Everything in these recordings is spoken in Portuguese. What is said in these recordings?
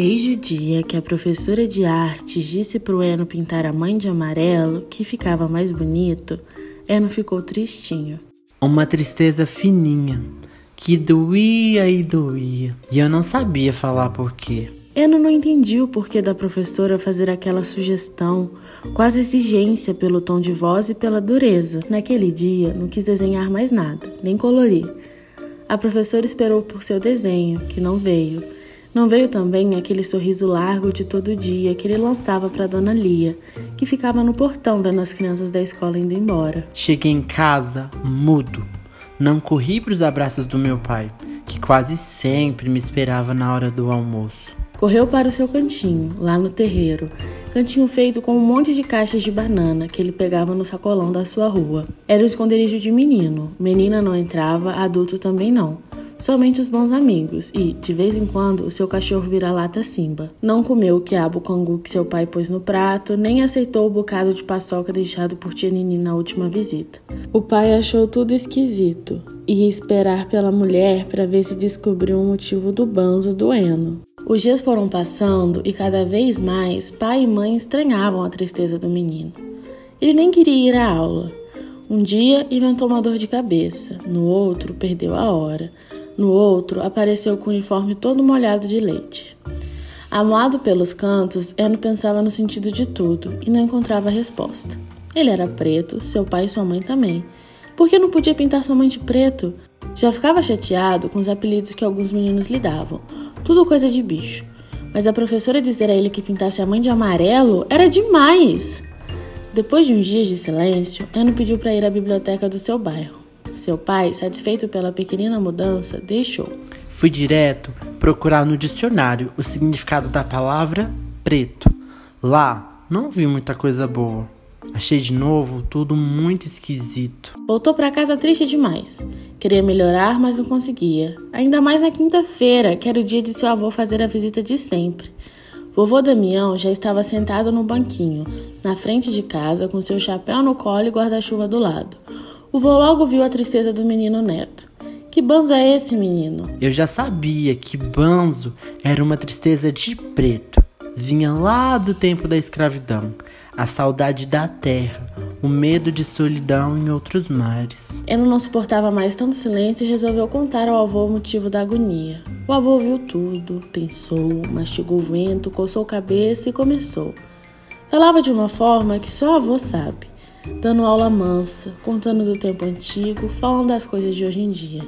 Desde o dia que a professora de artes disse para o Eno pintar a mãe de amarelo, que ficava mais bonito, Eno ficou tristinho. Uma tristeza fininha, que doía e doía, e eu não sabia falar por quê. Eno não entendia o porquê da professora fazer aquela sugestão, quase exigência pelo tom de voz e pela dureza. Naquele dia, não quis desenhar mais nada, nem colorir. A professora esperou por seu desenho, que não veio não veio também aquele sorriso largo de todo dia que ele lançava para Dona Lia, que ficava no portão vendo as crianças da escola indo embora. Cheguei em casa mudo. Não corri para os abraços do meu pai, que quase sempre me esperava na hora do almoço. Correu para o seu cantinho, lá no terreiro. Cantinho feito com um monte de caixas de banana que ele pegava no sacolão da sua rua. Era o esconderijo de menino. Menina não entrava, adulto também não somente os bons amigos e, de vez em quando, o seu cachorro vira-lata Simba. Não comeu o quiabo cangu que seu pai pôs no prato, nem aceitou o bocado de paçoca deixado por tia Nini na última visita. O pai achou tudo esquisito e ia esperar pela mulher para ver se descobriu o motivo do banzo do Eno. Os dias foram passando e cada vez mais pai e mãe estranhavam a tristeza do menino. Ele nem queria ir à aula. Um dia inventou uma dor de cabeça, no outro perdeu a hora. No outro, apareceu com o uniforme todo molhado de leite. Amoado pelos cantos, Eno pensava no sentido de tudo e não encontrava resposta. Ele era preto, seu pai e sua mãe também. Por que não podia pintar sua mãe de preto? Já ficava chateado com os apelidos que alguns meninos lhe davam. Tudo coisa de bicho. Mas a professora dizer a ele que pintasse a mãe de amarelo era demais! Depois de uns dias de silêncio, Eno pediu para ir à biblioteca do seu bairro. Seu pai, satisfeito pela pequenina mudança, deixou. Fui direto procurar no dicionário o significado da palavra preto. Lá não vi muita coisa boa. Achei de novo tudo muito esquisito. Voltou para casa triste demais. Queria melhorar, mas não conseguia. Ainda mais na quinta-feira, que era o dia de seu avô fazer a visita de sempre. Vovô Damião já estava sentado no banquinho, na frente de casa, com seu chapéu no colo e guarda-chuva do lado. O vô logo viu a tristeza do menino neto. Que banzo é esse, menino? Eu já sabia que banzo era uma tristeza de preto. Vinha lá do tempo da escravidão, a saudade da terra, o medo de solidão em outros mares. Eno não suportava mais tanto silêncio e resolveu contar ao avô o motivo da agonia. O avô ouviu tudo, pensou, mastigou o vento, coçou a cabeça e começou. Falava de uma forma que só o avô sabe dando aula mansa, contando do tempo antigo, falando das coisas de hoje em dia.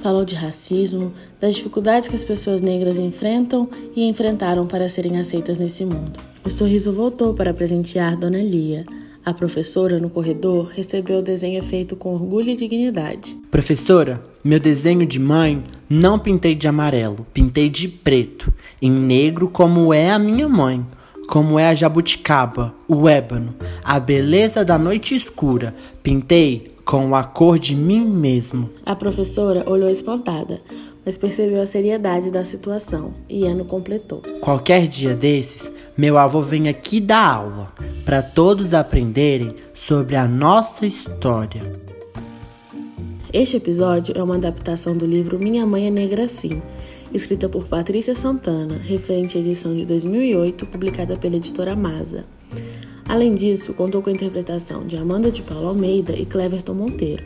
Falou de racismo, das dificuldades que as pessoas negras enfrentam e enfrentaram para serem aceitas nesse mundo. O sorriso voltou para presentear Dona Lia. A professora, no corredor, recebeu o desenho feito com orgulho e dignidade. Professora, meu desenho de mãe não pintei de amarelo, pintei de preto, em negro como é a minha mãe como é a jabuticaba, o ébano, a beleza da noite escura. Pintei com a cor de mim mesmo. A professora olhou espantada, mas percebeu a seriedade da situação e Ano completou. Qualquer dia desses, meu avô vem aqui dar aula para todos aprenderem sobre a nossa história. Este episódio é uma adaptação do livro Minha Mãe é Negra Sim, escrita por Patrícia Santana, referente à edição de 2008, publicada pela editora Masa. Além disso, contou com a interpretação de Amanda de Paulo Almeida e Cleverton Monteiro.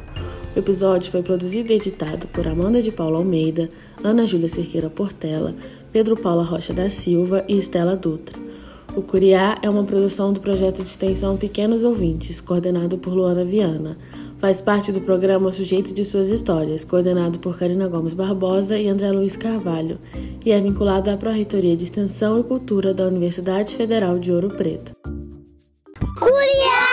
O episódio foi produzido e editado por Amanda de Paulo Almeida, Ana Júlia Cerqueira Portela, Pedro Paula Rocha da Silva e Estela Dutra. O Curiá é uma produção do projeto de extensão Pequenos Ouvintes, coordenado por Luana Viana. Faz parte do programa Sujeito de Suas Histórias, coordenado por Karina Gomes Barbosa e André Luiz Carvalho, e é vinculado à Pró-Reitoria de Extensão e Cultura da Universidade Federal de Ouro Preto. Curiar!